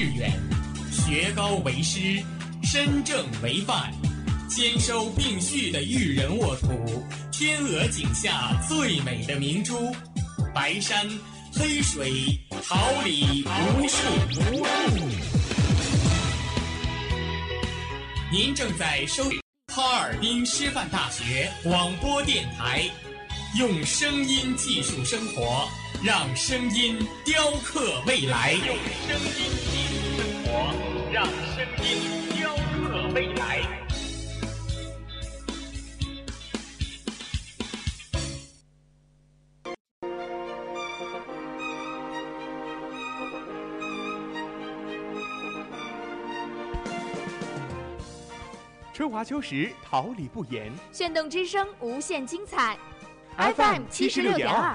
致远，学高为师，身正为范，兼收并蓄的育人沃土，天鹅颈下最美的明珠，白山黑水，桃李无数无数。您正在收听哈尔滨师范大学广播电台，用声音技术生活，让声音雕刻未来。用声音，让声音雕刻未来。春华秋实，桃李不言。炫动之声，无限精彩。FM 七十六点二。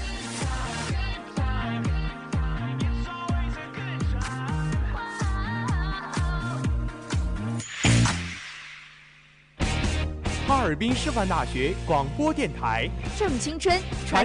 哈尔滨师范大学广播电台，正青春，传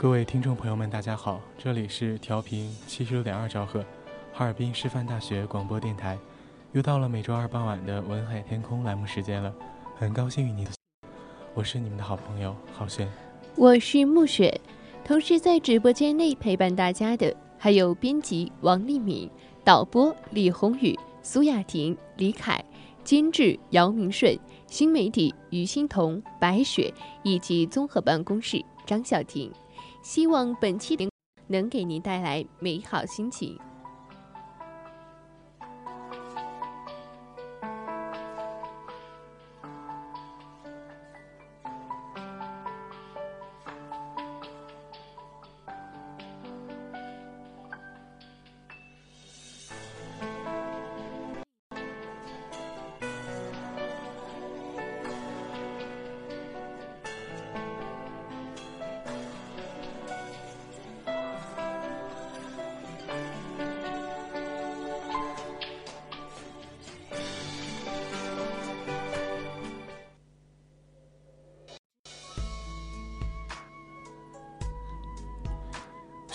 各位听众朋友们，大家好，这里是调频七十六点二兆赫，哈尔滨师范大学广播电台，又到了每周二傍晚的文海天空栏目时间了，很高兴与你，我是你们的好朋友浩轩。我是暮雪，同时在直播间内陪伴大家的还有编辑王立敏、导播李宏宇、苏雅婷、李凯、监制姚明顺、新媒体于欣彤、白雪以及综合办公室张晓婷。希望本期节目能给您带来美好心情。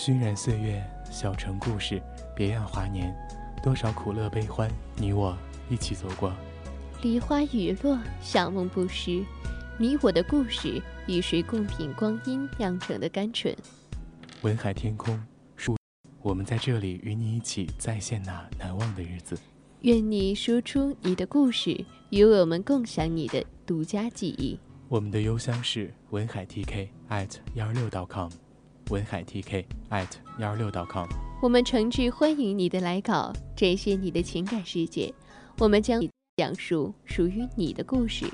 熏染岁月，小城故事，别样华年，多少苦乐悲欢，你我一起走过。梨花雨落，小梦不识，你我的故事，与谁共品光阴酿成的甘醇？文海天空，树，我们在这里与你一起再现那难忘的日子。愿你说出你的故事，与我们共享你的独家记忆。我们的邮箱是文海 TK at 幺二六 .com，文海 TK at 幺二六 .com。我们诚挚欢迎你的来稿，展现你的情感世界，我们将讲述属于你的故事。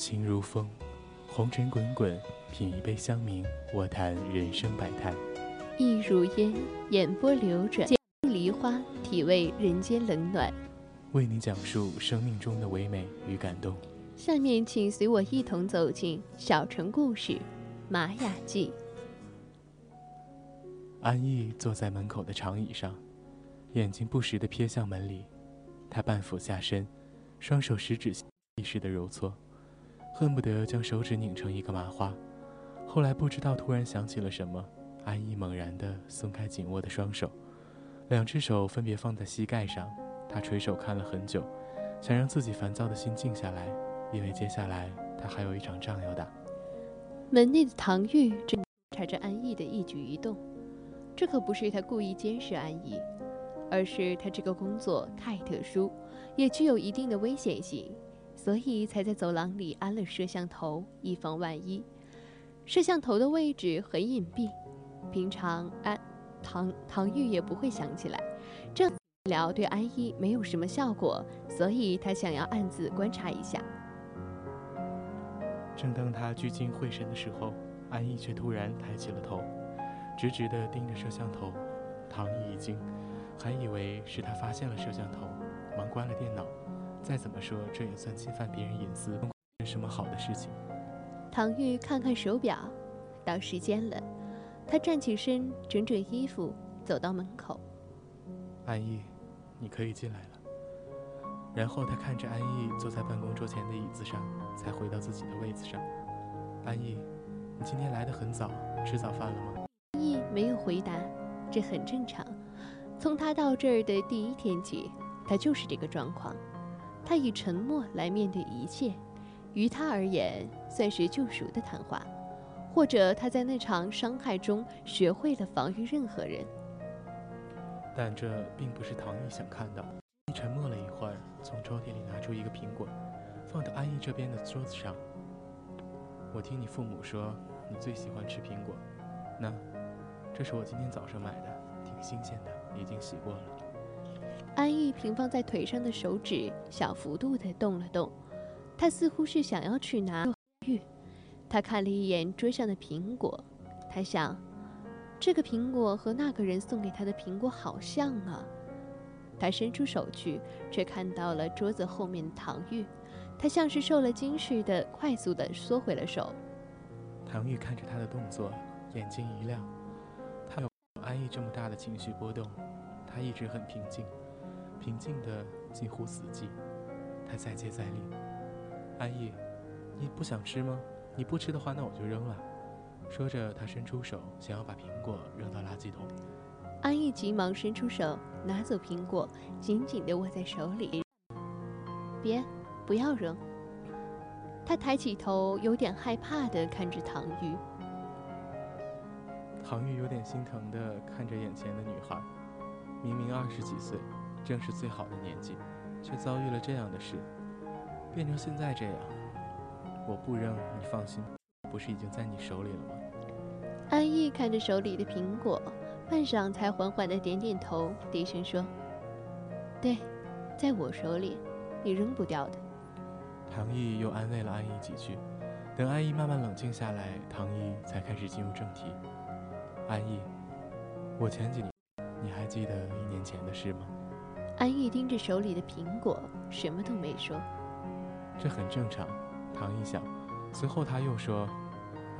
情如风，红尘滚滚，品一杯香茗，我谈人生百态。意如烟，眼波流转，见梨花，体味人间冷暖。为你讲述生命中的唯美与感动。下面，请随我一同走进小城故事《玛雅记》。安逸坐在门口的长椅上，眼睛不时地瞥向门里。他半俯下身，双手十指意识的揉搓，恨不得将手指拧成一个麻花。后来不知道突然想起了什么，安逸猛然地松开紧握的双手，两只手分别放在膝盖上。他垂手看了很久，想让自己烦躁的心静下来，因为接下来他还有一场仗要打。门内的唐玉正察着安逸的一举一动，这可不是他故意监视安逸，而是他这个工作太特殊，也具有一定的危险性，所以才在走廊里安了摄像头，以防万一。摄像头的位置很隐蔽，平常安唐唐玉也不会想起来。这聊对安逸没有什么效果，所以他想要暗自观察一下。正当他聚精会神的时候，安逸却突然抬起了头，直直地盯着摄像头。唐毅一惊，还以为是他发现了摄像头，忙关了电脑。再怎么说，这也算侵犯别人隐私，是什么好的事情？唐玉看看手表，到时间了。他站起身，整整衣服，走到门口。安逸，你可以进来了。然后他看着安逸坐在办公桌前的椅子上，才回到自己的位子上。安逸，你今天来的很早，吃早饭了吗？安逸没有回答，这很正常。从他到这儿的第一天起，他就是这个状况。他以沉默来面对一切，于他而言算是救赎的谈话，或者他在那场伤害中学会了防御任何人。但这并不是唐毅想看到。你沉默了一会儿，从抽屉里拿出一个苹果，放到安逸这边的桌子上。我听你父母说，你最喜欢吃苹果。那，这是我今天早上买的，挺新鲜的，已经洗过了。安逸平放在腿上的手指小幅度地动了动，他似乎是想要去拿玉。他看了一眼桌上的苹果，他想，这个苹果和那个人送给他的苹果好像啊。他伸出手去，却看到了桌子后面的唐玉。他像是受了惊似的，快速地缩回了手。唐玉看着他的动作，眼睛一亮。他有安逸这么大的情绪波动，他一直很平静，平静的近乎死寂。他再接再厉。安逸，你不想吃吗？你不吃的话，那我就扔了。说着，他伸出手，想要把苹果扔到垃圾桶。安逸急忙伸出手，拿走苹果，紧紧地握在手里。别，不要扔。他抬起头，有点害怕地看着唐玉。唐玉有点心疼地看着眼前的女孩，明明二十几岁，正是最好的年纪，却遭遇了这样的事，变成现在这样。我不扔，你放心，不是已经在你手里了吗？安逸看着手里的苹果。半晌，才缓缓的点点头，低声说：“对，在我手里，你扔不掉的。”唐毅又安慰了安逸几句。等安逸慢慢冷静下来，唐毅才开始进入正题：“安逸，我前几年，你还记得一年前的事吗？”安逸盯着手里的苹果，什么都没说。这很正常，唐毅想。随后他又说：“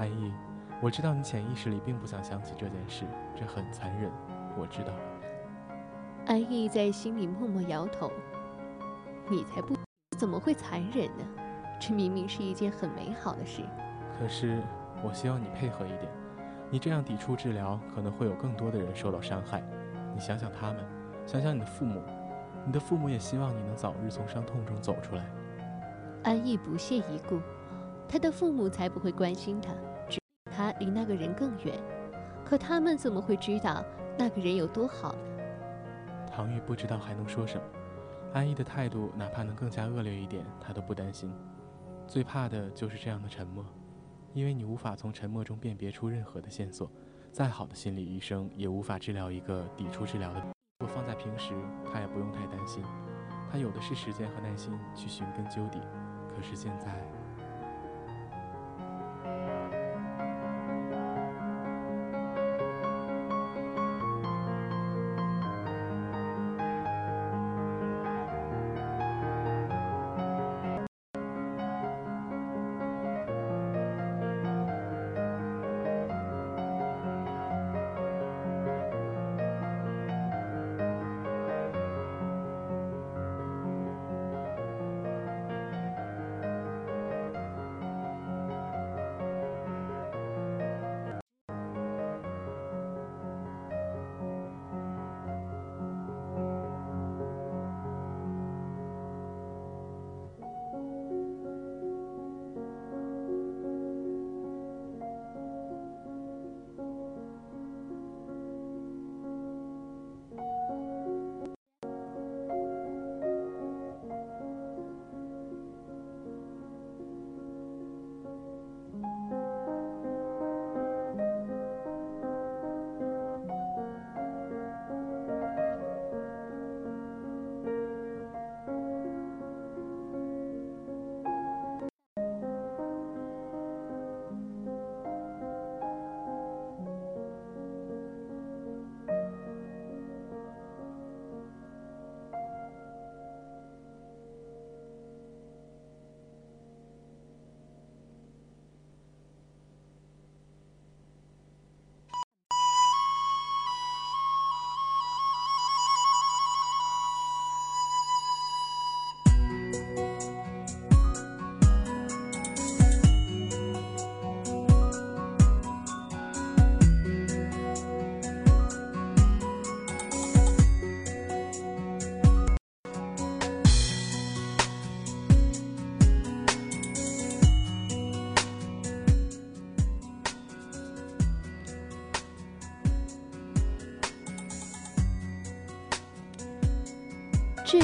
安逸。”我知道你潜意识里并不想想起这件事，这很残忍，我知道。安逸在心里默默摇头：“你才不，怎么会残忍呢？这明明是一件很美好的事。”可是，我希望你配合一点。你这样抵触治疗，可能会有更多的人受到伤害。你你想想他们，想想你的父母，你的父母也希望你能早日从伤痛中走出来。安逸不屑一顾，他的父母才不会关心他，只他离那个人更远。可他们怎么会知道那个人有多好呢？唐玉不知道还能说什么。安逸的态度，哪怕能更加恶劣一点，他都不担心。最怕的就是这样的沉默，因为你无法从沉默中辨别出任何的线索。再好的心理医生也无法治疗一个抵触治疗的。不过放在平时，他也不用太担心，他有的是时间和耐心去寻根究底。可是现在。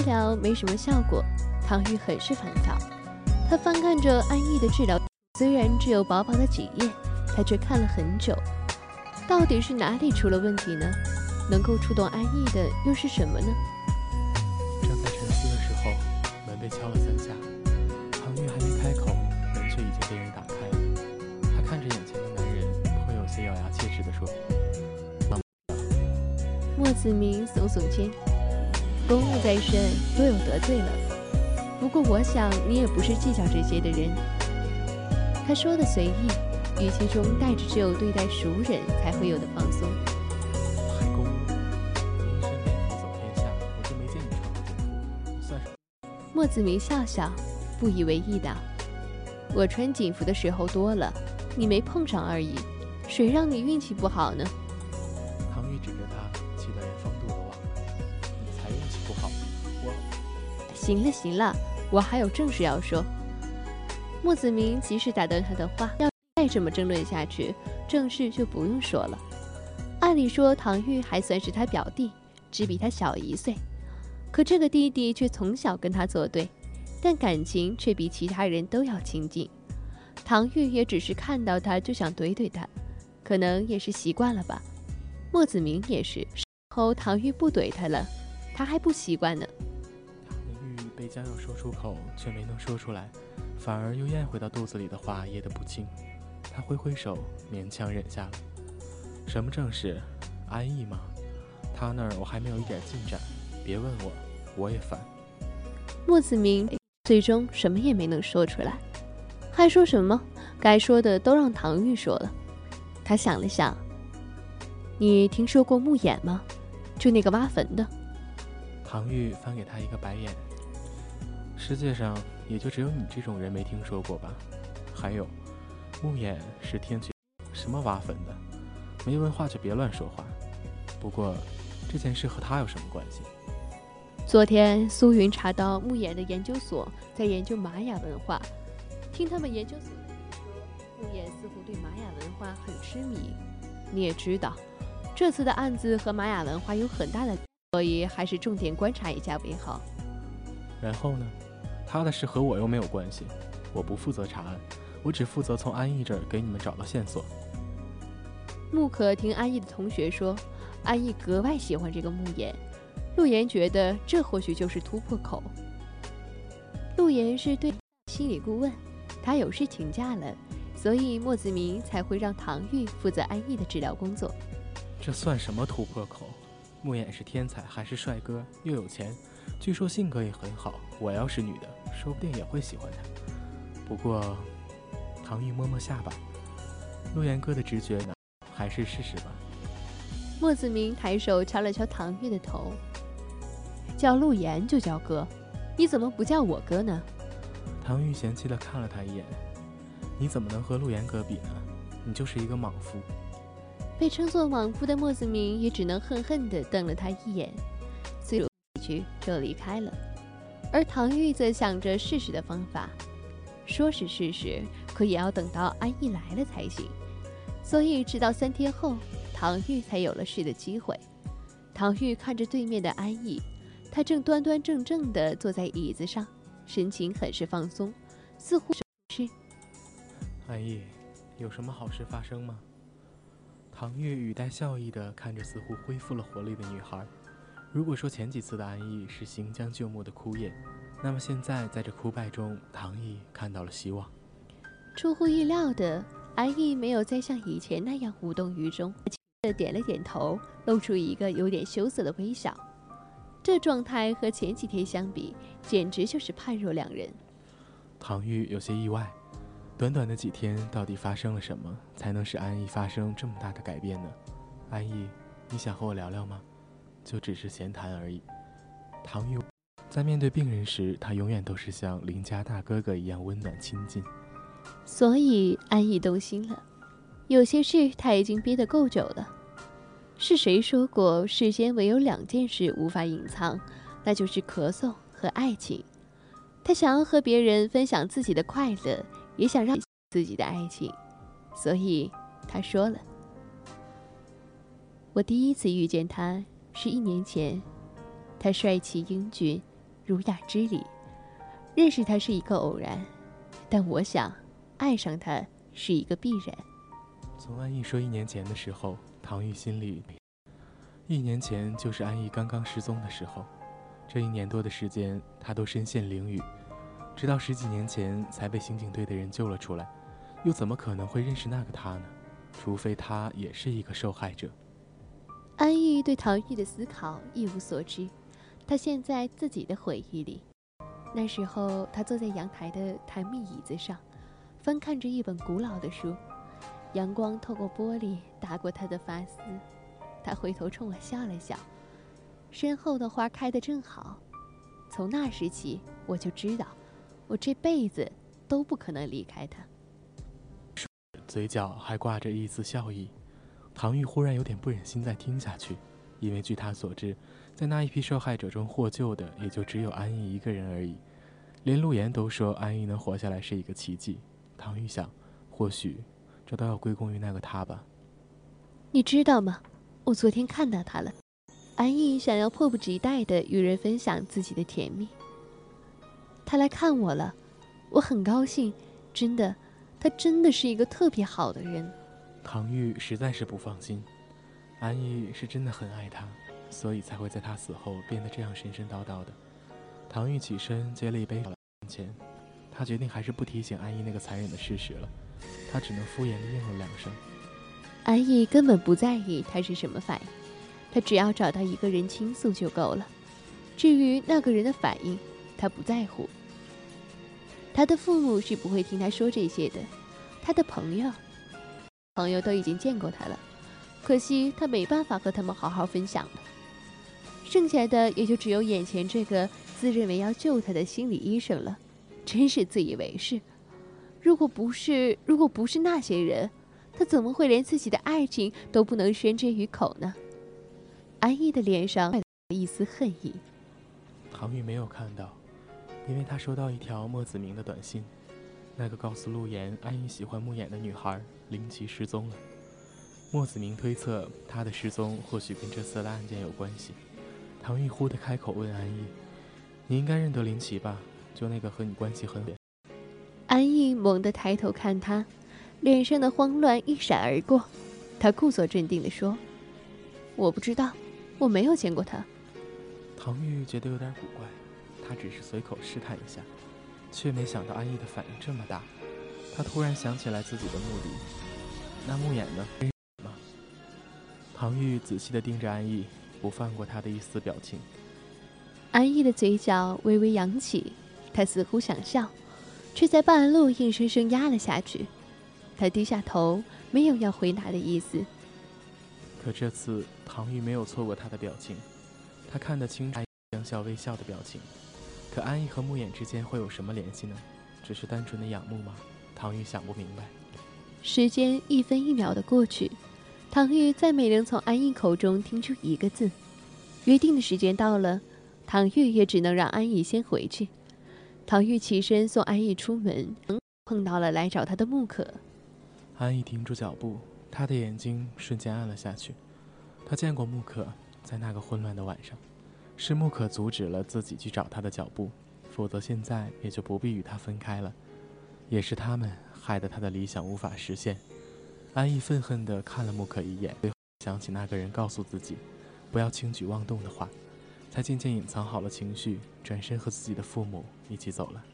疗没什么效果，唐玉很是烦躁。他翻看着安逸的治疗，虽然只有薄薄的几页，他却看了很久。到底是哪里出了问题呢？能够触动安逸的又是什么呢？正在沉思的时候，门被敲了三下。唐玉还没开口，门却已经被人打开了。他看着眼前的男人，颇有些咬牙切齿地说：“莫子明耸耸肩。公务在身，多有得罪了，不过我想你也不是计较这些的人。他说的随意，语气中带着只有对待熟人才会有的放松。还公务，您身边行走天下，我就没见你穿过警服，算什么？莫子明笑笑，不以为意道：“我穿警服的时候多了，你没碰上而已，谁让你运气不好呢？”行了行了，我还有正事要说。莫子明及时打断他的话，要再这么争论下去，正事就不用说了。按理说，唐玉还算是他表弟，只比他小一岁，可这个弟弟却从小跟他作对，但感情却比其他人都要亲近。唐玉也只是看到他就想怼怼他，可能也是习惯了吧。莫子明也是，后唐玉不怼他了，他还不习惯呢。唐玉被将要说出口，却没能说出来，反而又咽回到肚子里的话噎得不轻。他挥挥手，勉强忍下了。什么正事？安逸吗？他那儿我还没有一点进展，别问我，我也烦。莫子明最终什么也没能说出来，还说什么？该说的都让唐玉说了。他想了想，你听说过木眼吗？就那个挖坟的。唐玉翻给他一个白眼。世界上也就只有你这种人没听说过吧？还有，木眼是天权，什么挖坟的？没文化就别乱说话。不过，这件事和他有什么关系？昨天苏云查到木眼的研究所在研究玛雅文化，听他们研究所的人说，木眼似乎对玛雅文化很痴迷。你也知道，这次的案子和玛雅文化有很大的，所以还是重点观察一下为好。然后呢？他的事和我又没有关系，我不负责查案，我只负责从安逸这儿给你们找到线索。穆可听安逸的同学说，安逸格外喜欢这个慕言。陆言觉得这或许就是突破口。陆言是对心理顾问，他有事请假了，所以莫子明才会让唐玉负责安逸的治疗工作。这算什么突破口？慕言是天才，还是帅哥，又有钱，据说性格也很好。我要是女的，说不定也会喜欢他。不过，唐玉摸摸下巴，陆岩哥的直觉呢？还是试试吧。莫子明抬手敲了敲唐玉的头。叫陆岩就叫哥，你怎么不叫我哥呢？唐玉嫌弃地看了他一眼，你怎么能和陆岩哥比呢？你就是一个莽夫。被称作莽夫的莫子明也只能恨恨地瞪了他一眼，随后一句就离开了。而唐玉则想着试试的方法，说是试试，可也要等到安逸来了才行。所以直到三天后，唐玉才有了试的机会。唐玉看着对面的安逸。他正端端正正地坐在椅子上，神情很是放松，似乎是。安逸，有什么好事发生吗？唐玉语带笑意地看着似乎恢复了活力的女孩。如果说前几次的安逸是行将就木的枯叶，那么现在在这枯败中，唐毅看到了希望。出乎意料的，安逸没有再像以前那样无动于衷，点了点头，露出一个有点羞涩的微笑。这状态和前几天相比，简直就是判若两人。唐玉有些意外，短短的几天，到底发生了什么，才能使安逸发生这么大的改变呢？安逸，你想和我聊聊吗？就只是闲谈而已。唐玉在面对病人时，他永远都是像邻家大哥哥一样温暖亲近。所以安逸动心了，有些事他已经憋得够久了。是谁说过世间唯有两件事无法隐藏，那就是咳嗽和爱情。他想要和别人分享自己的快乐，也想让自己的爱情，所以他说了：“我第一次遇见他是一年前，他帅气英俊，儒雅之礼。认识他是一个偶然，但我想爱上他是一个必然。”从安逸说一年前的时候。唐玉心里，一年前就是安逸刚刚失踪的时候，这一年多的时间，他都身陷囹圄，直到十几年前才被刑警队的人救了出来，又怎么可能会认识那个他呢？除非他也是一个受害者。安逸对唐玉的思考一无所知，他陷在自己的回忆里。那时候，他坐在阳台的檀木椅子上，翻看着一本古老的书。阳光透过玻璃打过他的发丝，他回头冲我笑了笑。身后的花开得正好，从那时起我就知道，我这辈子都不可能离开他。嘴角还挂着一丝笑意，唐玉忽然有点不忍心再听下去，因为据他所知，在那一批受害者中获救的也就只有安逸一个人而已，连陆岩都说安逸能活下来是一个奇迹。唐玉想，或许。这都要归功于那个他吧。你知道吗？我昨天看到他了。安逸想要迫不及待地与人分享自己的甜蜜。他来看我了，我很高兴。真的，他真的是一个特别好的人。唐玉实在是不放心，安逸是真的很爱他，所以才会在他死后变得这样神神叨叨的。唐玉起身接了一杯前，他决定还是不提醒安逸那个残忍的事实了。他只能敷衍地应了两声。安逸根本不在意他是什么反应，他只要找到一个人倾诉就够了。至于那个人的反应，他不在乎。他的父母是不会听他说这些的，他的朋友，朋友都已经见过他了，可惜他没办法和他们好好分享了。剩下的也就只有眼前这个自认为要救他的心理医生了，真是自以为是。如果不是，如果不是那些人，他怎么会连自己的爱情都不能宣之于口呢？安逸的脸上一丝恨意。唐玉没有看到，因为他收到一条莫子明的短信，那个告诉陆岩安逸喜欢慕言的女孩林奇失踪了。莫子明推测她的失踪或许跟这次的案件有关系。唐玉忽地开口问安逸：“你应该认得林奇吧？就那个和你关系很……”安逸猛地抬头看他，脸上的慌乱一闪而过。他故作镇定地说：“我不知道，我没有见过他。”唐玉觉得有点古怪，他只是随口试探一下，却没想到安逸的反应这么大。他突然想起来自己的目的，那木眼呢？吗？唐玉仔细地盯着安逸，不放过他的一丝表情。安逸的嘴角微微扬起，他似乎想笑，却在半路硬生生压了下去。他低下头，没有要回答的意思。可这次唐玉没有错过他的表情，他看得清楚将笑微笑的表情。可安逸和慕眼之间会有什么联系呢？只是单纯的仰慕吗？唐玉想不明白。时间一分一秒的过去，唐玉再没能从安逸口中听出一个字。约定的时间到了，唐玉也只能让安逸先回去。唐玉起身送安逸出门，碰到了来找他的木可。安逸停住脚步，他的眼睛瞬间暗了下去。他见过木可，在那个混乱的晚上，是木可阻止了自己去找他的脚步，否则现在也就不必与他分开了。也是他们害得他的理想无法实现。安逸愤恨地看了木可一眼，想起那个人告诉自己不要轻举妄动的话，才渐渐隐藏好了情绪，转身和自己的父母一起走了。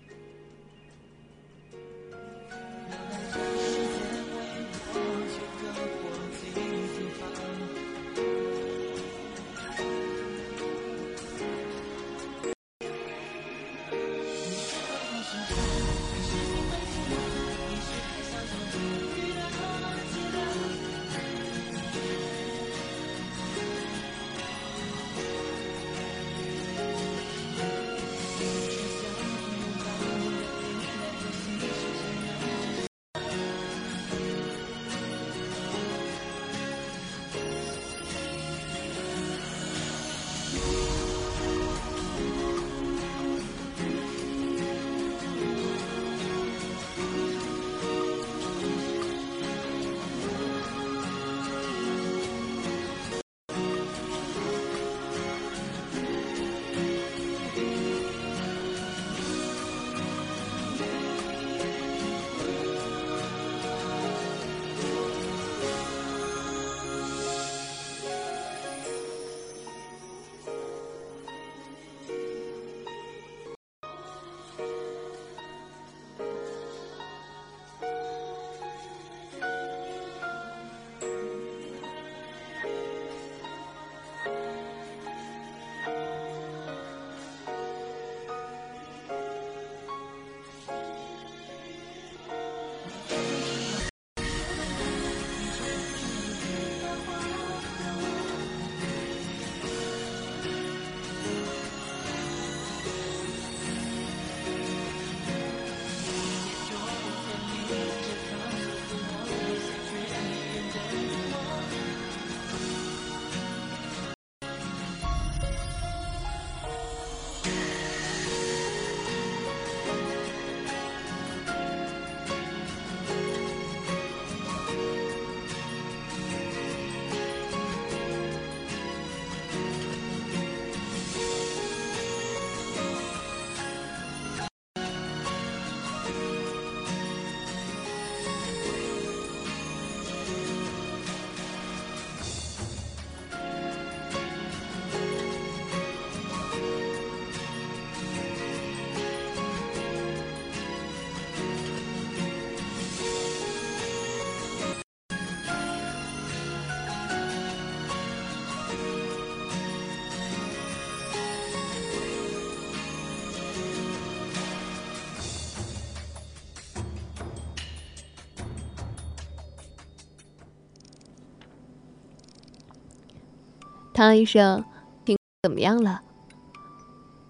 唐医生，病怎么样了？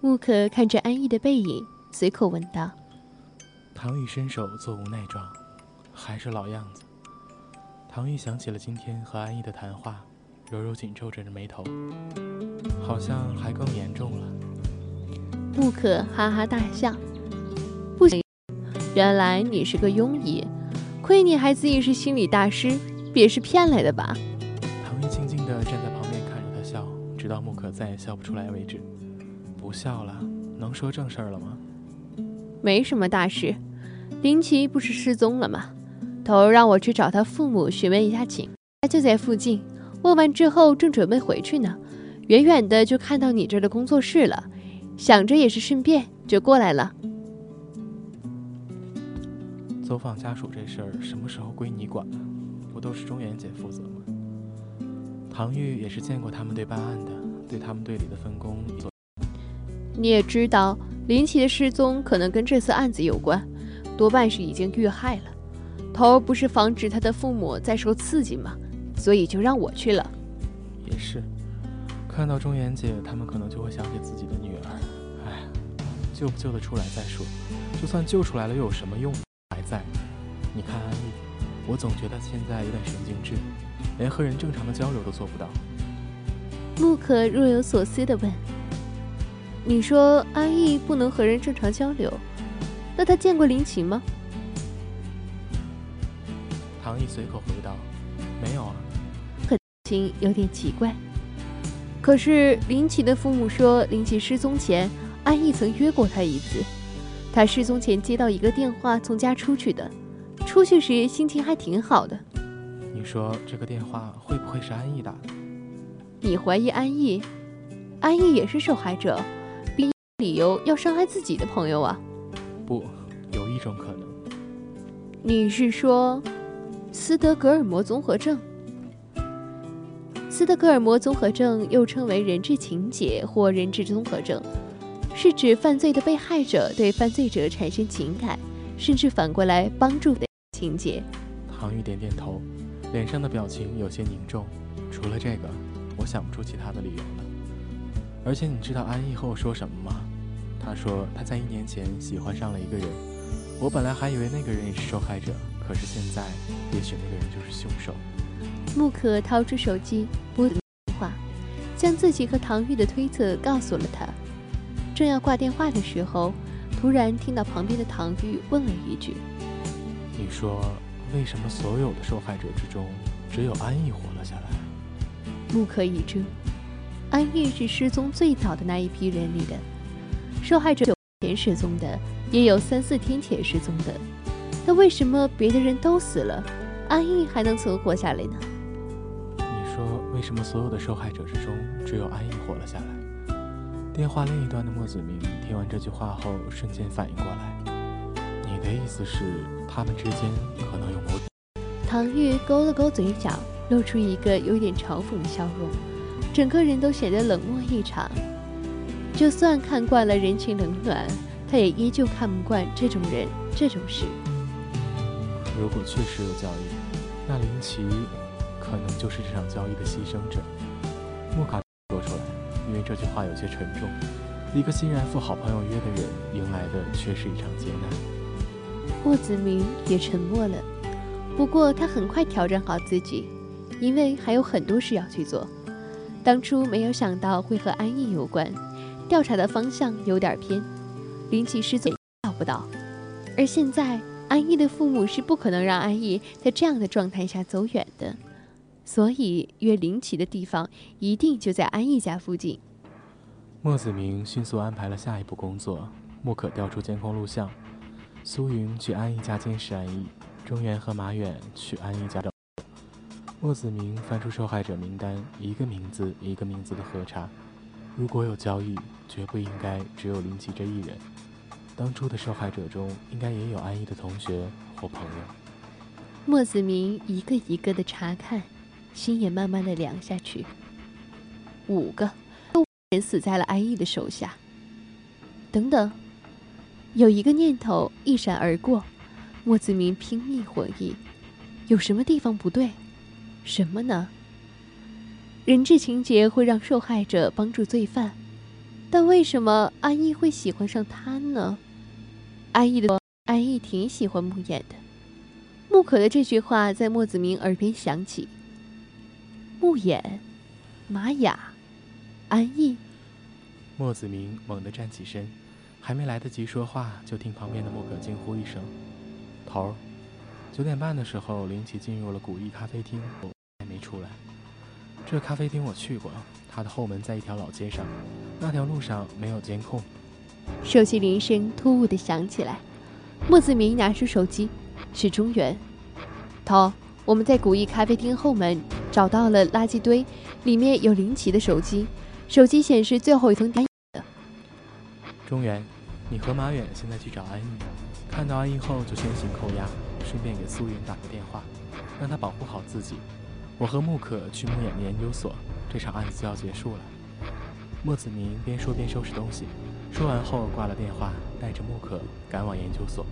木可看着安逸的背影，随口问道。唐玉伸手做无奈状，还是老样子。唐玉想起了今天和安逸的谈话，揉揉紧皱着的眉头，好像还更严重了。木可哈哈大笑，不行，原来你是个庸医，亏你还自以是心理大师，别是骗来的吧？唐玉静静地站在旁直到木可再也笑不出来为止。不笑了，能说正事儿了吗？没什么大事，林奇不是失踪了吗？头让我去找他父母询问一下情，他就在附近。问完之后，正准备回去呢，远远的就看到你这儿的工作室了，想着也是顺便，就过来了。走访家属这事儿什么时候归你管了？不都是中原姐负责吗？唐玉也是见过他们队办案的，对他们队里的分工。你也知道，林奇的失踪可能跟这次案子有关，多半是已经遇害了。头儿不是防止他的父母再受刺激吗？所以就让我去了。也是，看到中元姐，他们可能就会想起自己的女儿。哎，救不救得出来再说。就算救出来了，又有什么用？还在。你看安逸，我总觉得现在有点神经质，连和人正常的交流都做不到。木可若有所思地问：“你说安逸不能和人正常交流，那他见过林奇吗？”唐毅随口回道：“没有啊。”情有点奇怪，可是林奇的父母说，林奇失踪前，安逸曾约过他一次。他失踪前接到一个电话，从家出去的，出去时心情还挺好的。你说这个电话会不会是安逸打的？你怀疑安逸？安逸也是受害者，并理由要伤害自己的朋友啊？不，有一种可能。你是说斯德哥尔摩综合症？斯德哥尔摩综合症又称为人质情节或人质综合症，是指犯罪的被害者对犯罪者产生情感，甚至反过来帮助的情节。唐玉点点头，脸上的表情有些凝重。除了这个，我想不出其他的理由了。而且你知道安逸和我说什么吗？他说他在一年前喜欢上了一个人。我本来还以为那个人也是受害者，可是现在，也许那个人就是凶手。木可掏出手机拨电话，将自己和唐玉的推测告诉了他。正要挂电话的时候，突然听到旁边的唐玉问了一句：“你说为什么所有的受害者之中，只有安逸活了下来？”不可一怔，安逸是失踪最早的那一批人里的受害者，有前失踪的，也有三四天前失踪的。那为什么别的人都死了，安逸还能存活下来呢？你说为什么所有的受害者之中，只有安逸活了下来？电话另一端的莫子明听完这句话后，瞬间反应过来。你的意思是，他们之间可能有某……唐玉勾了勾嘴角，露出一个有点嘲讽的笑容，整个人都显得冷漠异常。就算看惯了人情冷暖，他也依旧看不惯这种人、这种事。如果确实有交易，那林奇……可能就是这场交易的牺牲者。莫卡说出来，因为这句话有些沉重。一个欣然赴好朋友约的人，迎来的却是一场劫难。莫子明也沉默了，不过他很快调整好自己，因为还有很多事要去做。当初没有想到会和安逸有关，调查的方向有点偏，林奇失踪找不到，而现在安逸的父母是不可能让安逸在这样的状态下走远的。所以约林奇的地方一定就在安逸家附近。莫子明迅速安排了下一步工作。莫可调出监控录像，苏云去安逸家监视安逸，中原和马远去安逸家找。莫子明翻出受害者名单，一个名字一个名字的核查。如果有交易，绝不应该只有林奇这一人。当初的受害者中，应该也有安逸的同学或朋友。莫子明一个一个的查看。心也慢慢的凉下去。五个，人死在了安逸的手下。等等，有一个念头一闪而过，莫子明拼命回忆，有什么地方不对？什么呢？人质情节会让受害者帮助罪犯，但为什么安逸会喜欢上他呢？安逸的安逸挺喜欢木眼的。木可的这句话在莫子明耳边响起。木衍，玛雅、安逸。莫子明猛地站起身，还没来得及说话，就听旁边的穆可惊呼一声：“头儿！”九点半的时候，林奇进入了古意咖啡厅，我还没出来。这咖啡厅我去过，它的后门在一条老街上，那条路上没有监控。手机铃声突兀的响起来，莫子明拿出手机，是中原。头，我们在古意咖啡厅后门找到了垃圾堆，里面有林奇的手机，手机显示最后一通电。中原，你和马远现在去找安逸，看到安逸后就先行扣押，顺便给苏云打个电话，让他保护好自己。我和木可去木眼的研究所，这场案子就要结束了。莫子明边说边收拾东西。说完后挂了电话，带着木可赶往研究所。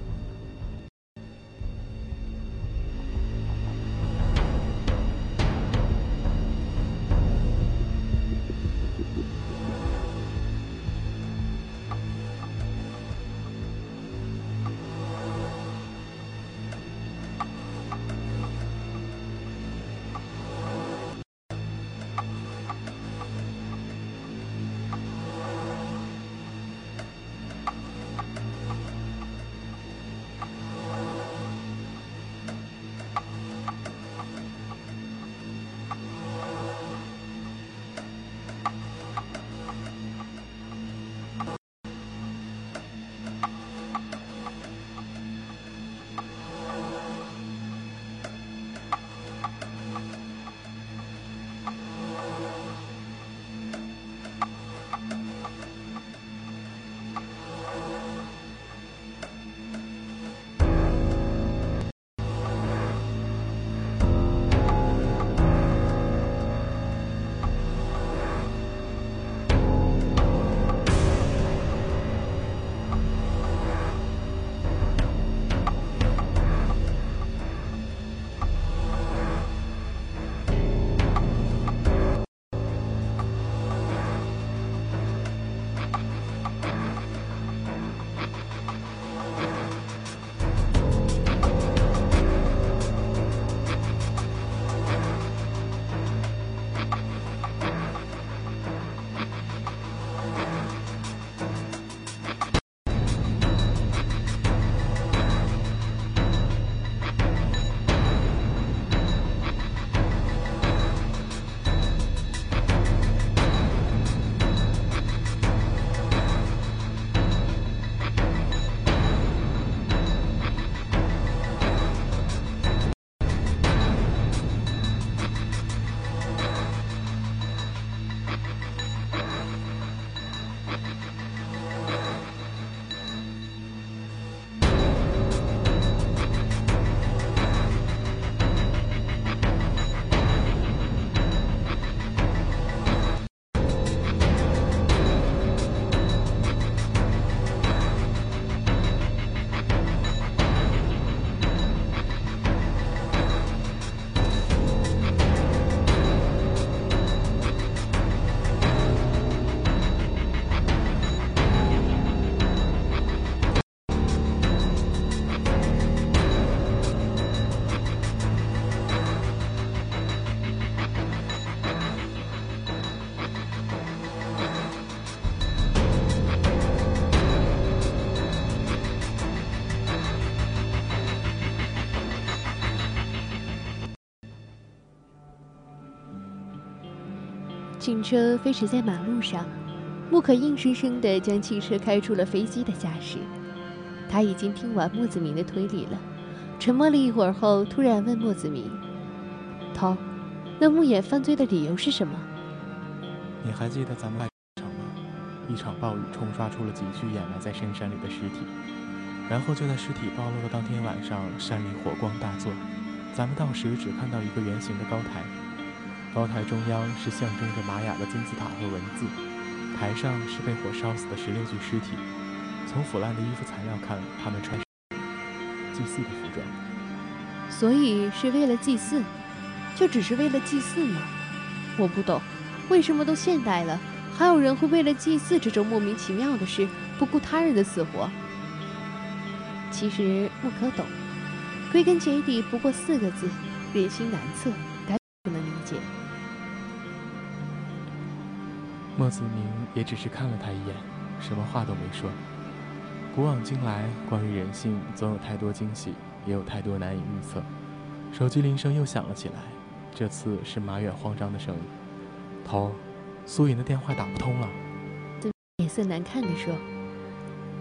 警车飞驰在马路上，穆可硬生生地将汽车开出了飞机的架势。他已经听完莫子明的推理了，沉默了一会儿后，突然问莫子明：“涛，那木野犯罪的理由是什么？”你还记得咱们来场吗？一场暴雨冲刷出了几具掩埋在深山里的尸体，然后就在尸体暴露的当天晚上，山里火光大作。咱们到时只看到一个圆形的高台。高台中央是象征着玛雅的金字塔和文字，台上是被火烧死的十六具尸体。从腐烂的衣服材料看，他们穿祭祀的服装，所以是为了祭祀，就只是为了祭祀吗？我不懂，为什么都现代了，还有人会为了祭祀这种莫名其妙的事不顾他人的死活？其实不可懂，归根结底不过四个字：人心难测，莫子明也只是看了他一眼，什么话都没说。古往今来，关于人性，总有太多惊喜，也有太多难以预测。手机铃声又响了起来，这次是马远慌张的声音：“头，苏云的电话打不通了。”脸色难看地说：“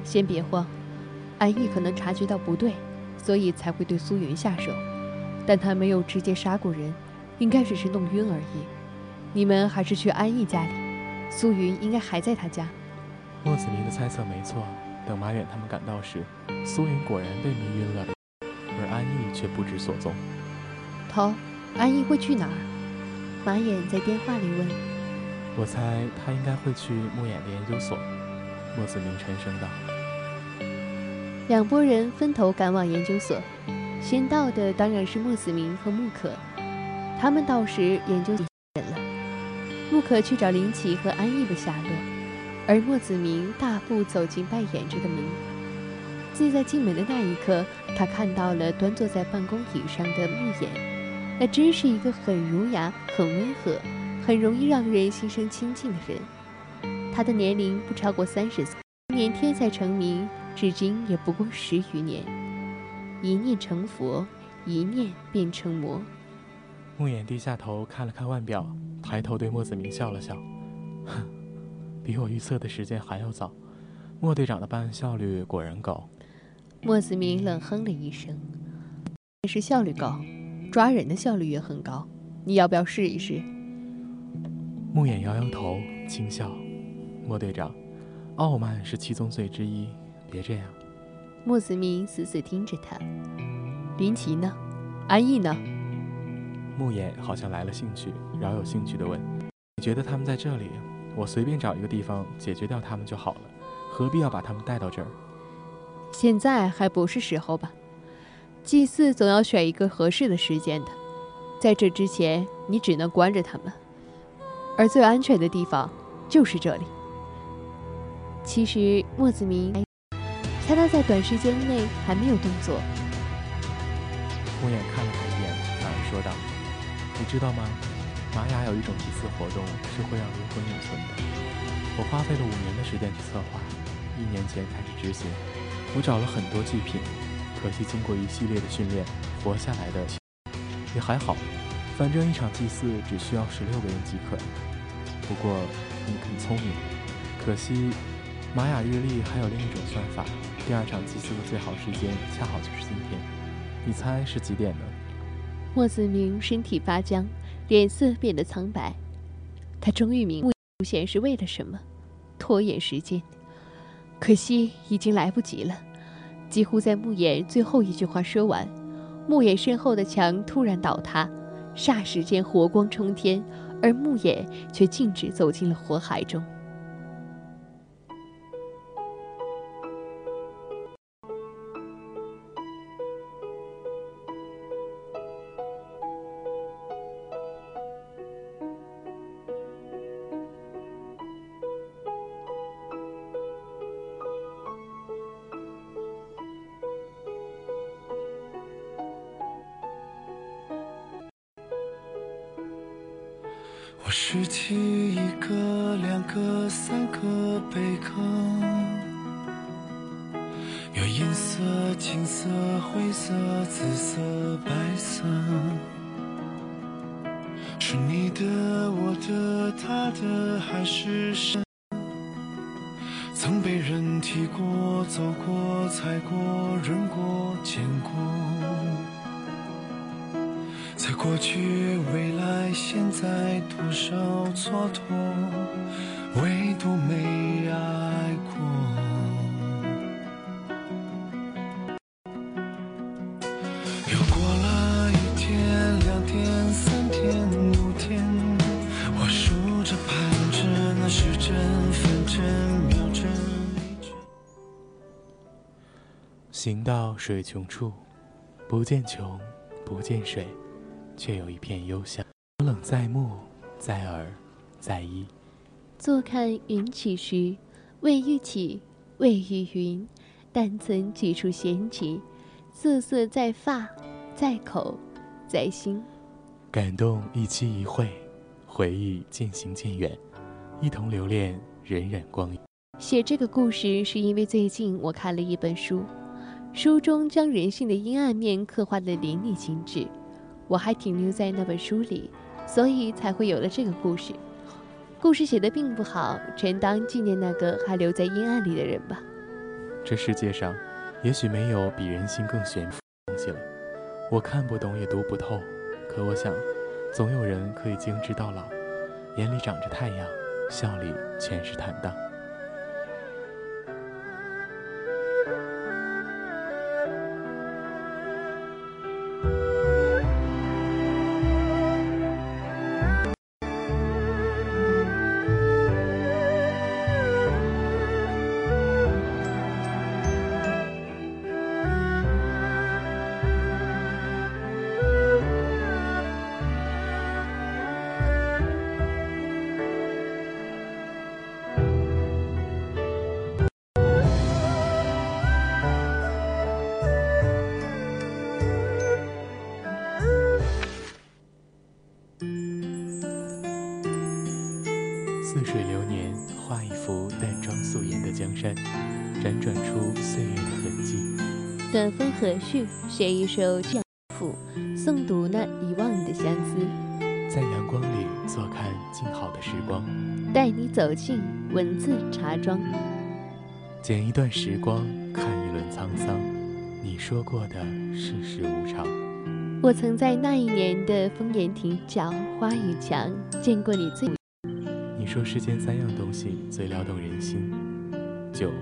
先别慌，安逸可能察觉到不对，所以才会对苏云下手，但他没有直接杀过人，应该只是弄晕而已。你们还是去安逸家里，苏云应该还在他家。”莫子明的猜测没错。等马远他们赶到时，苏云果然被迷晕了，而安逸却不知所踪。头，安逸会去哪儿？马远在电话里问。我猜他应该会去木眼的研究所。莫子明沉声道。两拨人分头赶往研究所，先到的当然是莫子明和穆可。他们到时，研究。可去找林奇和安逸的下落。而莫子明大步走进扮演着的门，就在进门的那一刻，他看到了端坐在办公椅上的穆言。那真是一个很儒雅、很温和、很容易让人心生亲近的人。他的年龄不超过三十岁，年天才成名，至今也不过十余年。一念成佛，一念变成魔。穆言低下头看了看腕表，抬头对莫子明笑了笑，哼。比我预测的时间还要早，莫队长的办案效率果然高。莫子明冷哼了一声：“也是效率高，抓人的效率也很高。你要不要试一试？”穆眼摇摇头，轻笑：“莫队长，傲慢是七宗罪之一，别这样。”莫子明死死盯着他。林奇呢？安逸呢？穆眼好像来了兴趣，饶有兴趣地问：“你觉得他们在这里？”我随便找一个地方解决掉他们就好了，何必要把他们带到这儿？现在还不是时候吧？祭祀总要选一个合适的时间的，在这之前你只能关着他们，而最安全的地方就是这里。其实莫子明猜他在短时间内还没有动作。红眼看了他一眼，反而说道：“你知道吗？”玛雅有一种祭祀活动是会让灵魂永存的。我花费了五年的时间去策划，一年前开始执行。我找了很多祭品，可惜经过一系列的训练，活下来的也还好。反正一场祭祀只需要十六个人即可。不过你很聪明，可惜玛雅日历还有另一种算法，第二场祭祀的最好时间恰好就是今天。你猜是几点呢？莫子明身体发僵。脸色变得苍白，他终于明白出现是为了什么，拖延时间。可惜已经来不及了。几乎在穆言最后一句话说完，穆言身后的墙突然倒塌，霎时间火光冲天，而穆言却径直走进了火海中。在过去、未来、现在，多少蹉跎，唯独没爱过。又过了一天、两天、三天、五天，我数着、盼着那时针、分针、秒、针。行到水穷处，不见穷，不见水。却有一片幽香，冷在目，在耳，在衣。坐看云起时，未遇起，未遇云，但曾几处闲情，瑟瑟在发，在口，在心。感动一期一会，回忆渐行渐远。一同留恋荏苒光阴。写这个故事是因为最近我看了一本书，书中将人性的阴暗面刻画的淋漓尽致，我还停留在那本书里，所以才会有了这个故事。故事写得并不好，全当纪念那个还留在阴暗里的人吧。这世界上，也许没有比人心更悬浮的东西了。我看不懂，也读不透，可我想，总有人可以精致到老，眼里长着太阳，笑里全是坦荡。和煦，写一首这样赋，诵读那遗忘的相思。在阳光里坐看静好的时光，带你走进文字茶庄，剪一段时光，看一轮沧桑。你说过的世事无常，我曾在那一年的枫岩亭角花雨墙见过你最。你说世间三样东西最撩动人心：酒、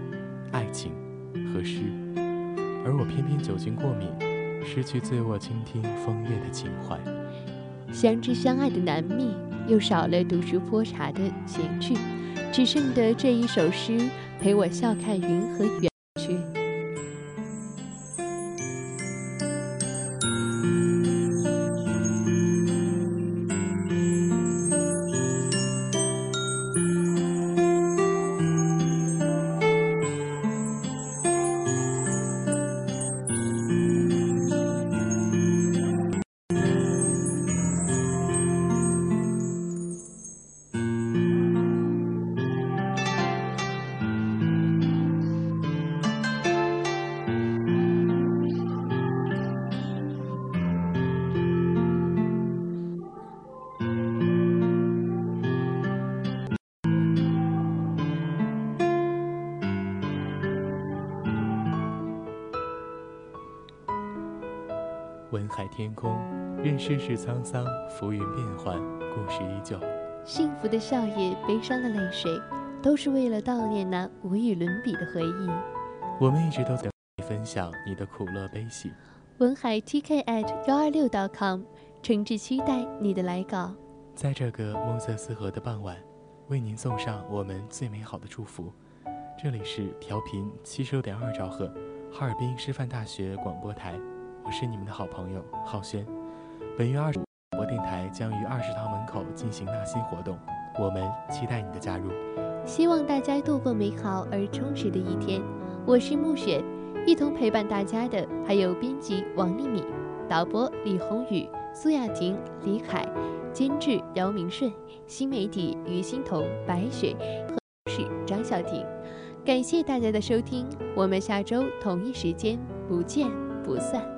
爱情和诗，而我偏偏酒精过敏，失去醉卧倾听风月的情怀。相知相爱的难觅，又少了读书泼茶的闲趣，只剩得这一首诗陪我笑看云和月世事沧桑，浮云变幻，故事依旧。幸福的笑靥，悲伤的泪水，都是为了悼念那无与伦比的回忆。我们一直都在分享你的苦乐悲喜。文海 TK at 幺二六 .com，诚挚期待你的来稿。在这个暮色四合的傍晚，为您送上我们最美好的祝福。这里是调频七十六点二兆赫，哈尔滨师范大学广播台。我是你们的好朋友浩轩。本月二十五，广播电台将于二食堂门口进行纳新活动，我们期待你的加入。希望大家度过美好而充实的一天。我是暮雪，一同陪伴大家的还有编辑王丽敏、导播李宏宇、苏雅婷、李凯、监制姚明顺、新媒体于欣彤、白雪和是张小婷。感谢大家的收听，我们下周同一时间不见不散。